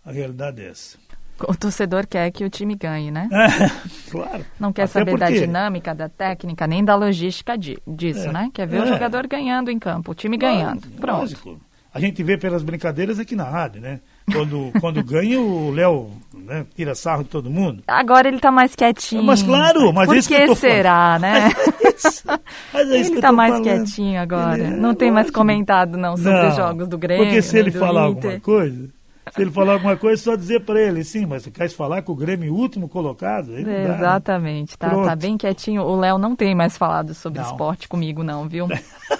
A realidade é essa. O torcedor quer que o time ganhe, né? É, claro. Não quer Até saber porque... da dinâmica, da técnica, nem da logística de, disso, é, né? Quer ver é. o jogador ganhando em campo, o time ganhando. Lógico, Pronto. A gente vê pelas brincadeiras aqui na rádio, né? Quando, quando ganha, o Léo né, tira sarro de todo mundo. Agora ele tá mais quietinho. Mas claro, mas Por isso que, que será, né? mas é ele tá mais falando. quietinho agora. Ele, não tem mais comentado, não, sobre não, os jogos do Grêmio. Porque se ele falar Inter. alguma coisa, se ele falar alguma coisa, só dizer para ele, sim, mas você quer falar com o Grêmio último colocado? Aí né? Exatamente, tá, tá bem quietinho. O Léo não tem mais falado sobre não. esporte comigo, não, viu?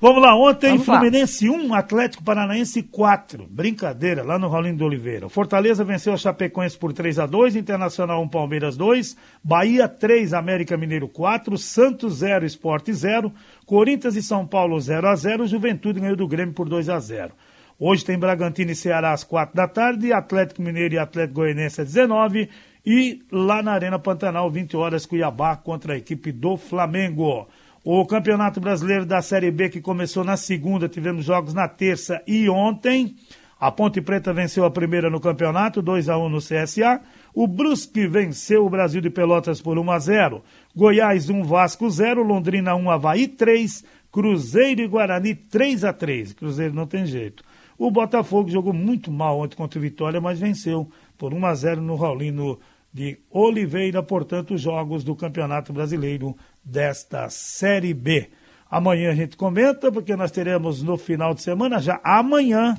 Vamos lá, ontem Vamos Fluminense lá. 1, Atlético Paranaense 4. Brincadeira, lá no Rolim do Oliveira. Fortaleza venceu a Chapecoense por 3 a 2 Internacional 1, Palmeiras 2, Bahia 3, América Mineiro 4, Santos 0, Esporte 0, Corinthians e São Paulo 0 a 0 Juventude ganhou do Grêmio por 2 a 0 Hoje tem Bragantino e Ceará às 4 da tarde, Atlético Mineiro e Atlético Goianense às 19 e lá na Arena Pantanal, 20 horas, Cuiabá contra a equipe do Flamengo. O Campeonato Brasileiro da Série B, que começou na segunda, tivemos jogos na terça e ontem. A Ponte Preta venceu a primeira no campeonato, 2 a 1 no CSA. O Brusque venceu o Brasil de Pelotas por 1 a 0. Goiás 1 Vasco 0, Londrina 1 Havaí 3, Cruzeiro e Guarani 3 a 3. Cruzeiro não tem jeito. O Botafogo jogou muito mal ontem contra o Vitória, mas venceu por 1 a 0 no Raulino de Oliveira, portanto, os jogos do Campeonato Brasileiro desta Série B. Amanhã a gente comenta, porque nós teremos no final de semana, já amanhã,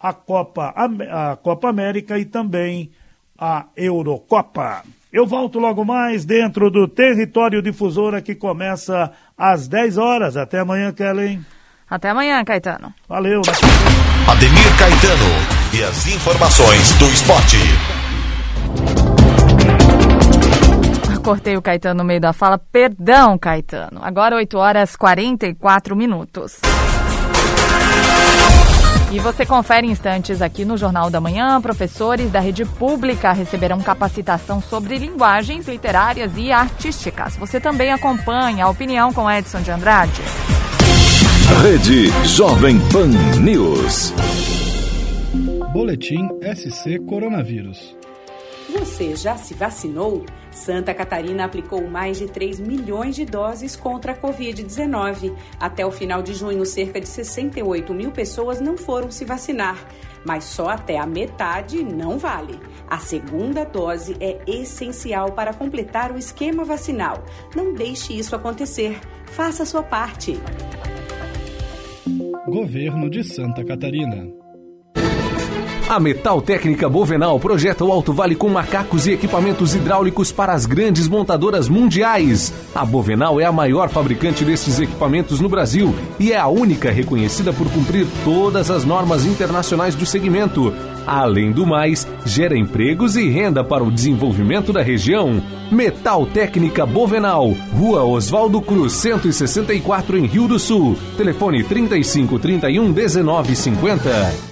a Copa, a Copa América e também a Eurocopa. Eu volto logo mais dentro do Território Difusora que começa às 10 horas. Até amanhã, Kellen. Até amanhã, Caetano. Valeu. Ademir Caetano e as informações do esporte cortei o Caetano no meio da fala. Perdão, Caetano. Agora 8 horas 44 minutos. E você confere instantes aqui no Jornal da Manhã. Professores da rede pública receberão capacitação sobre linguagens literárias e artísticas. Você também acompanha a opinião com Edson de Andrade. Rede Jovem Pan News. Boletim SC Coronavírus. Você já se vacinou? Santa Catarina aplicou mais de 3 milhões de doses contra a Covid-19. Até o final de junho, cerca de 68 mil pessoas não foram se vacinar. Mas só até a metade não vale. A segunda dose é essencial para completar o esquema vacinal. Não deixe isso acontecer. Faça sua parte. Governo de Santa Catarina. A Metal Técnica Bovenal projeta o Alto Vale com macacos e equipamentos hidráulicos para as grandes montadoras mundiais. A Bovenal é a maior fabricante desses equipamentos no Brasil e é a única reconhecida por cumprir todas as normas internacionais do segmento. Além do mais, gera empregos e renda para o desenvolvimento da região. Metal Técnica Bovenal, Rua Oswaldo Cruz, 164 em Rio do Sul. Telefone 35 31 19 50.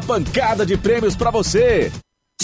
pancada de prêmios para você.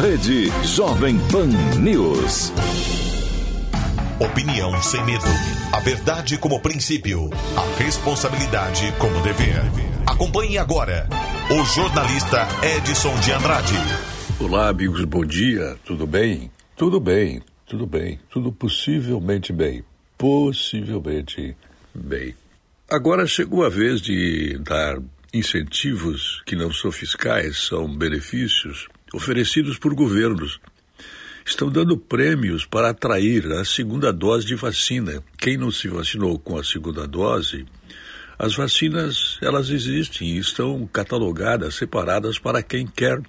Rede Jovem Pan News. Opinião sem medo. A verdade como princípio. A responsabilidade como dever. Acompanhe agora o jornalista Edson de Andrade. Olá, amigos, bom dia. Tudo bem? Tudo bem, tudo bem. Tudo possivelmente bem. Possivelmente bem. Agora chegou a vez de dar incentivos que não são fiscais, são benefícios oferecidos por governos. Estão dando prêmios para atrair a segunda dose de vacina. Quem não se vacinou com a segunda dose, as vacinas elas existem e estão catalogadas, separadas para quem quer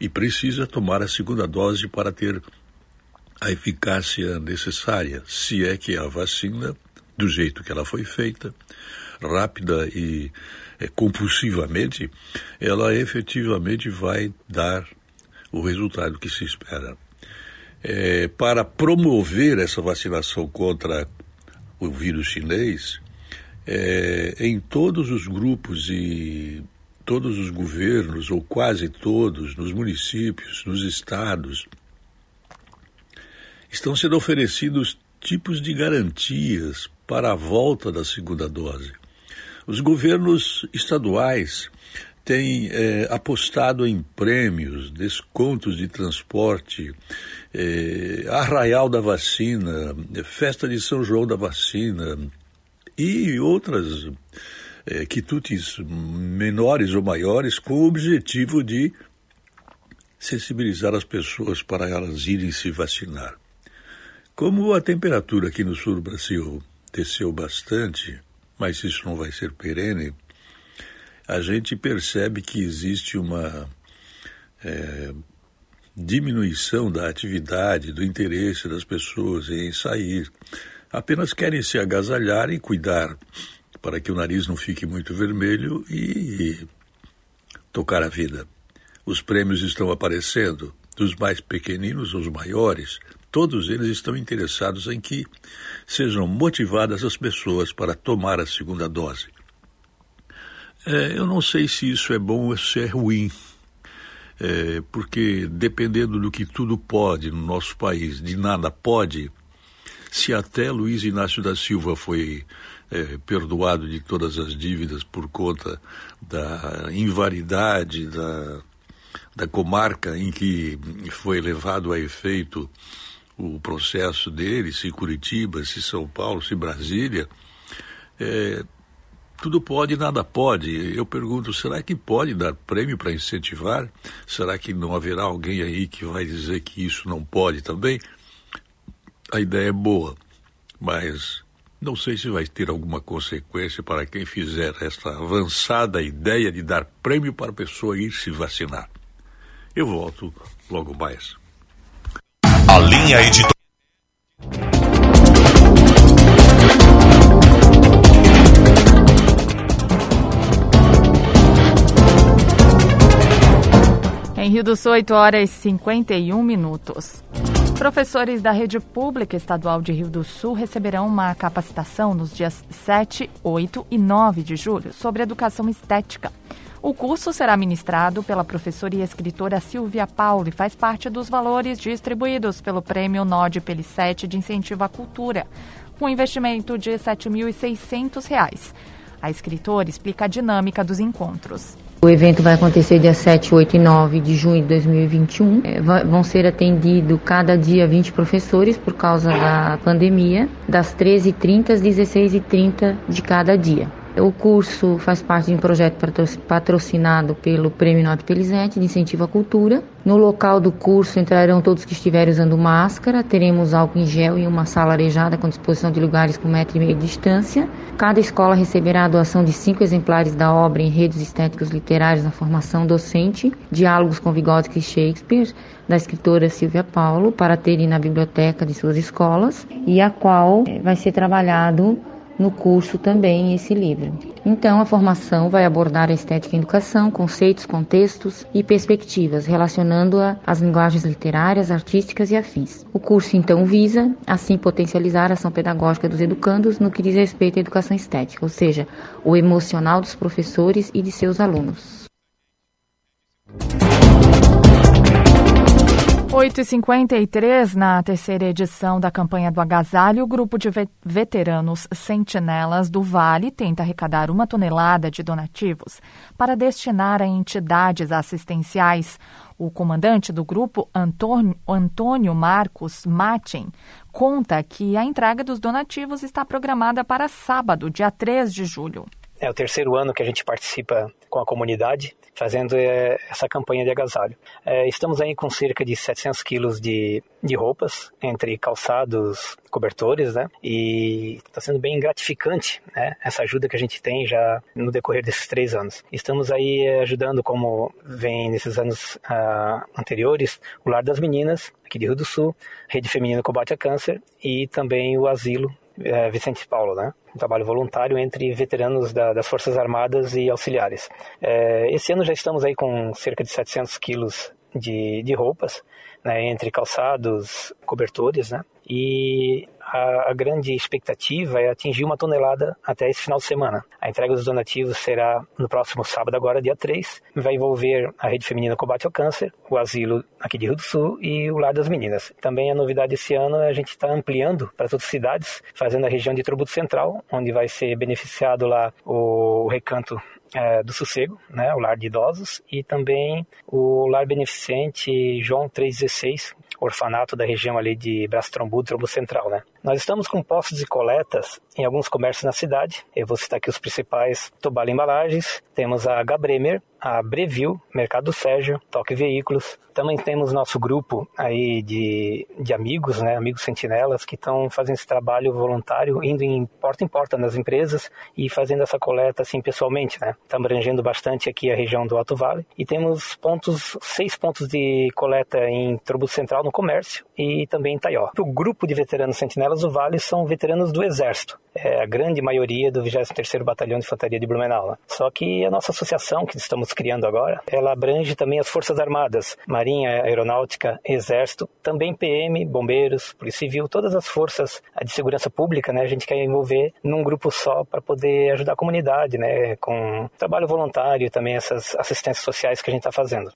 e precisa tomar a segunda dose para ter a eficácia necessária, se é que a vacina, do jeito que ela foi feita, rápida e é, compulsivamente, ela efetivamente vai dar o resultado que se espera. É, para promover essa vacinação contra o vírus chinês, é, em todos os grupos e todos os governos, ou quase todos, nos municípios, nos estados, estão sendo oferecidos tipos de garantias para a volta da segunda dose. Os governos estaduais têm é, apostado em prêmios, descontos de transporte, é, arraial da vacina, festa de São João da vacina e outras é, quitutes menores ou maiores com o objetivo de sensibilizar as pessoas para elas irem se vacinar. Como a temperatura aqui no sul do Brasil desceu bastante, mas isso não vai ser perene, a gente percebe que existe uma é, diminuição da atividade, do interesse das pessoas em sair. Apenas querem se agasalhar e cuidar para que o nariz não fique muito vermelho e tocar a vida. Os prêmios estão aparecendo, dos mais pequeninos aos maiores, todos eles estão interessados em que sejam motivadas as pessoas para tomar a segunda dose. É, eu não sei se isso é bom ou se é ruim, é, porque dependendo do que tudo pode no nosso país, de nada pode, se até Luiz Inácio da Silva foi é, perdoado de todas as dívidas por conta da invalidade da, da comarca em que foi levado a efeito o processo dele, se Curitiba, se São Paulo, se Brasília, é, tudo pode, nada pode. Eu pergunto, será que pode dar prêmio para incentivar? Será que não haverá alguém aí que vai dizer que isso não pode também? A ideia é boa, mas não sei se vai ter alguma consequência para quem fizer esta avançada ideia de dar prêmio para a pessoa ir se vacinar. Eu volto logo mais. A linha editorial. Em Rio do Sul, 8 horas e 51 minutos. Professores da rede pública estadual de Rio do Sul receberão uma capacitação nos dias 7, 8 e 9 de julho sobre educação estética. O curso será ministrado pela professora e escritora Silvia Paulo e faz parte dos valores distribuídos pelo Prêmio Nod Pelicete de Incentivo à Cultura, com investimento de R$ 7.600. A escritora explica a dinâmica dos encontros. O evento vai acontecer dia 7, 8 e 9 de junho de 2021. É, vão ser atendidos cada dia 20 professores por causa da pandemia, das 13h30 às 16h30 de cada dia. O curso faz parte de um projeto patrocinado pelo Prêmio Norte Pelizete de Incentivo à Cultura. No local do curso entrarão todos que estiverem usando máscara, teremos álcool em gel e uma sala arejada com disposição de lugares com metro e meio de distância. Cada escola receberá a doação de cinco exemplares da obra em redes estéticos literários na formação docente, Diálogos com Vygotsky e Shakespeare, da escritora Silvia Paulo, para terem na biblioteca de suas escolas, e a qual eh, vai ser trabalhado no curso também esse livro. Então, a formação vai abordar a estética em educação, conceitos, contextos e perspectivas, relacionando-a às linguagens literárias, artísticas e afins. O curso, então, visa, assim, potencializar a ação pedagógica dos educandos no que diz respeito à educação estética, ou seja, o emocional dos professores e de seus alunos. 8h53, na terceira edição da campanha do Agasalho, o grupo de veteranos Sentinelas do Vale tenta arrecadar uma tonelada de donativos para destinar a entidades assistenciais. O comandante do grupo, Antônio, Antônio Marcos Matin, conta que a entrega dos donativos está programada para sábado, dia 3 de julho. É o terceiro ano que a gente participa com a comunidade fazendo é, essa campanha de agasalho. É, estamos aí com cerca de 700 quilos de, de roupas, entre calçados, cobertores, né? E está sendo bem gratificante, né? Essa ajuda que a gente tem já no decorrer desses três anos. Estamos aí é, ajudando, como vem nesses anos uh, anteriores, o Lar das Meninas, aqui de Rio do Sul, Rede Feminina Combate a Câncer e também o Asilo é, Vicente Paulo, né? Um trabalho voluntário entre veteranos da, das Forças Armadas e auxiliares. É, esse ano já estamos aí com cerca de 700 quilos de, de roupas, né, entre calçados, cobertores, né? E a, a, grande expectativa é atingir uma tonelada até esse final de semana. A entrega dos donativos será no próximo sábado, agora dia 3. Vai envolver a Rede Feminina Combate ao Câncer, o Asilo aqui de Rio do Sul e o Lar das Meninas. Também a novidade esse ano é a gente está ampliando para as outras cidades, fazendo a região de Tributo Central, onde vai ser beneficiado lá o recanto é, do Sossego, né, o lar de idosos, e também o lar beneficente João 316, orfanato da região ali de Braço Trombudo, Trombo Central, né. Nós estamos com postos de coletas em alguns comércios na cidade. Eu vou citar aqui os principais: Tobala Embalagens, temos a Gabremer, a Breville, Mercado Sérgio, Toque Veículos. Também temos nosso grupo aí de, de amigos, né, amigos sentinelas, que estão fazendo esse trabalho voluntário, indo em porta em porta nas empresas e fazendo essa coleta assim pessoalmente, né. Estamos abrangendo bastante aqui a região do Alto Vale e temos pontos, seis pontos de coleta em Tributo Central no comércio e também em Taió. O grupo de veteranos sentinelas do Vale são veteranos do Exército, é a grande maioria do 23º Batalhão de Infantaria de Blumenau. Né? Só que a nossa associação que estamos criando agora, ela abrange também as Forças Armadas, Marinha, Aeronáutica, Exército, também PM, Bombeiros, Polícia Civil, todas as forças de segurança pública, né? A gente quer envolver num grupo só para poder ajudar a comunidade, né? Com trabalho voluntário e também essas assistências sociais que a gente está fazendo.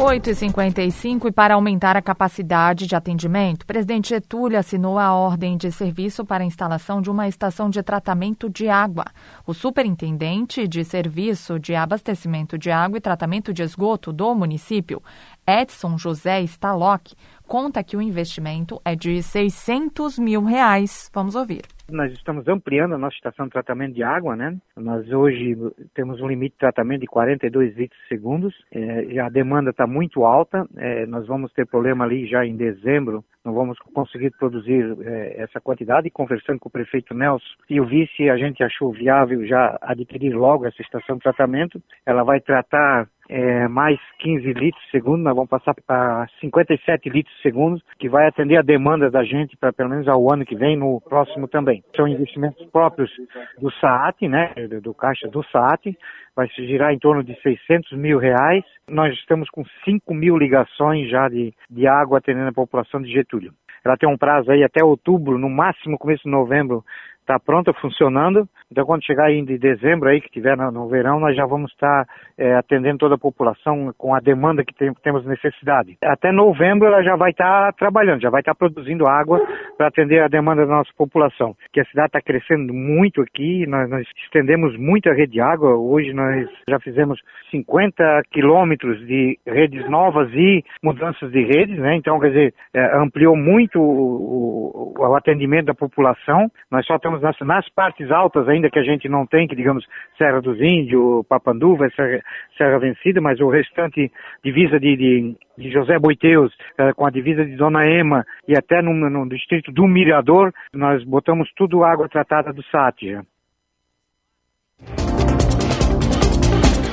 8h55 e para aumentar a capacidade de atendimento, o presidente Getúlio assinou a ordem de serviço para a instalação de uma estação de tratamento de água. O superintendente de serviço de abastecimento de água e tratamento de esgoto do município, Edson José Stalock, conta que o investimento é de 600 mil reais. Vamos ouvir. Nós estamos ampliando a nossa estação de tratamento de água, né? Nós hoje temos um limite de tratamento de 42 litros segundos. É, a demanda está muito alta. É, nós vamos ter problema ali já em dezembro. Não vamos conseguir produzir é, essa quantidade. E conversando com o prefeito Nelson e o vice, a gente achou viável já adquirir logo essa estação de tratamento. Ela vai tratar é, mais 15 litros por segundo, nós vamos passar para 57 litros por segundo, que vai atender a demanda da gente para pelo menos ao ano que vem, no próximo também. São investimentos próprios do SAAT, né, do, caixa do SAAT, vai se girar em torno de 600 mil reais. Nós estamos com 5 mil ligações já de, de água atendendo a população de Getúlio. Ela tem um prazo aí até outubro, no máximo começo de novembro, está pronta, funcionando. Então, quando chegar aí de dezembro aí, que tiver no, verão, nós já vamos estar é, atendendo toda a população com a demanda que tem, temos necessidade. Até novembro ela já vai estar trabalhando, já vai estar produzindo água para atender a demanda da nossa população. Que a cidade está crescendo muito aqui, nós, nós, estendemos muito a rede de água. Hoje nós já fizemos 50 quilômetros de redes novas e mudanças de redes, né? Então, quer dizer, é, ampliou muito o, o, o atendimento da população. Nós só estamos nas, nas, partes altas ainda que a gente não tem, que digamos Serra dos Índios, Papanduva, Serra, Serra Vencida, mas o restante divisa de, de, de José Boiteus uh, com a divisa de Dona Ema e até no, no, distrito do Mirador, nós botamos tudo água tratada do Sátia.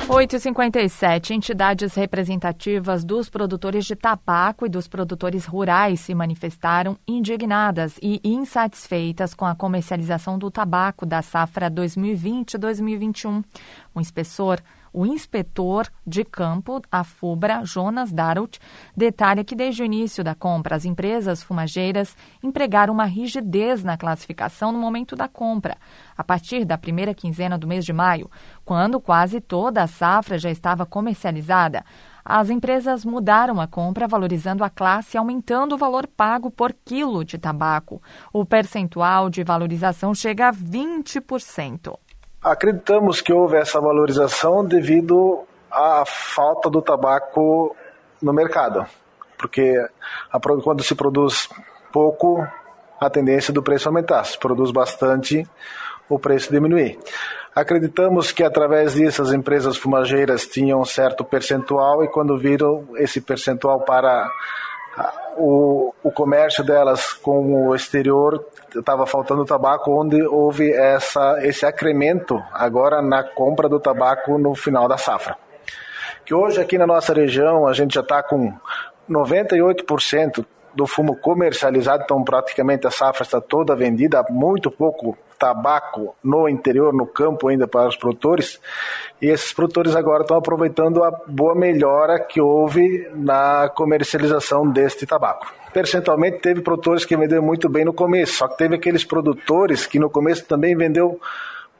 8h57, entidades representativas dos produtores de tabaco e dos produtores rurais se manifestaram indignadas e insatisfeitas com a comercialização do tabaco da safra 2020-2021. O inspetor o inspetor de campo, a FUBRA, Jonas Darut, detalha que desde o início da compra, as empresas fumageiras empregaram uma rigidez na classificação no momento da compra. A partir da primeira quinzena do mês de maio, quando quase toda a safra já estava comercializada, as empresas mudaram a compra, valorizando a classe e aumentando o valor pago por quilo de tabaco. O percentual de valorização chega a 20%. Acreditamos que houve essa valorização devido à falta do tabaco no mercado, porque quando se produz pouco, a tendência do preço aumentar. Se produz bastante, o preço diminuir. Acreditamos que através disso as empresas fumageiras tinham um certo percentual e quando viram esse percentual para o, o comércio delas com o exterior estava faltando tabaco, onde houve essa, esse acremento agora na compra do tabaco no final da safra. Que hoje aqui na nossa região a gente já está com 98% do fumo comercializado, então praticamente a safra está toda vendida, muito pouco tabaco no interior, no campo ainda para os produtores, e esses produtores agora estão aproveitando a boa melhora que houve na comercialização deste tabaco. Percentualmente teve produtores que venderam muito bem no começo, só que teve aqueles produtores que no começo também vendeu,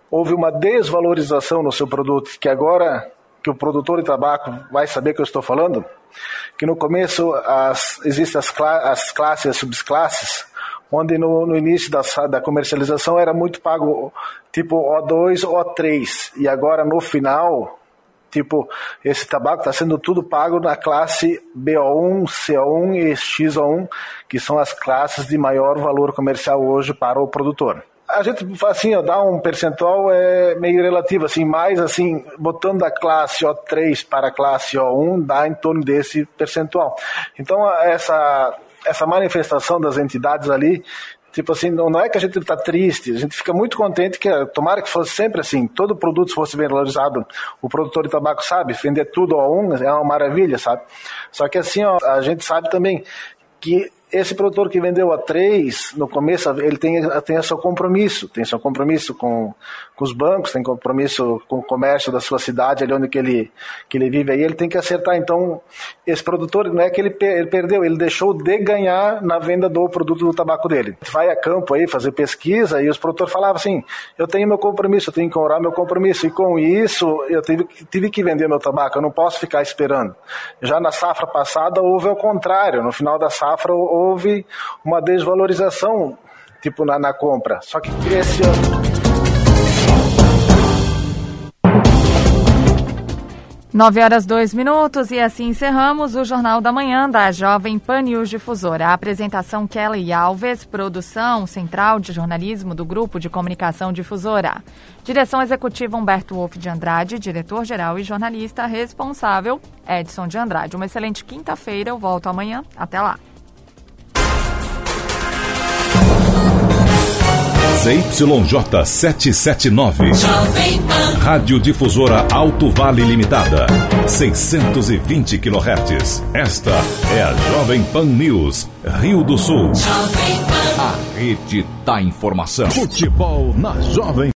houve uma desvalorização no seu produto, que agora que o produtor de tabaco vai saber que eu estou falando, que no começo as, existem as, as classes, as subclasses, onde no, no início da, da comercialização era muito pago tipo O2, O3, e agora no final, tipo, esse tabaco está sendo tudo pago na classe BO1, CO1 e XO1, que são as classes de maior valor comercial hoje para o produtor a gente assim, ó, dá um percentual é meio relativo, assim, mais assim, botando a classe O3 para a classe O1, dá em torno desse percentual. Então, essa essa manifestação das entidades ali, tipo assim, não é que a gente está triste, a gente fica muito contente que, tomara que fosse sempre assim, todo produto fosse valorizado, o produtor de tabaco sabe, vender tudo a um é uma maravilha, sabe? Só que assim, ó, a gente sabe também que esse produtor que vendeu a três, no começo, ele tem, tem seu compromisso, tem seu compromisso com, com os bancos, tem compromisso com o comércio da sua cidade, ali onde que ele, que ele vive, aí ele tem que acertar. Então, esse produtor, não é que ele, ele perdeu, ele deixou de ganhar na venda do produto do tabaco dele. Vai a campo aí fazer pesquisa e os produtores falavam assim, eu tenho meu compromisso, eu tenho que honrar meu compromisso, e com isso eu tive, tive que vender meu tabaco, eu não posso ficar esperando. Já na safra passada houve o contrário, no final da safra houve uma desvalorização tipo na, na compra. Só que esse ano 9 horas 2 minutos e assim encerramos o Jornal da Manhã da Jovem Pan News Difusora. A apresentação Kelly Alves, produção central de jornalismo do Grupo de Comunicação Difusora. Direção executiva Humberto Wolff de Andrade, diretor-geral e jornalista responsável Edson de Andrade. Uma excelente quinta-feira, eu volto amanhã. Até lá. ZYJ 779. Rádio Difusora Alto Vale Limitada. 620 kHz. Esta é a Jovem Pan News, Rio do Sul. A rede da informação. Futebol na Jovem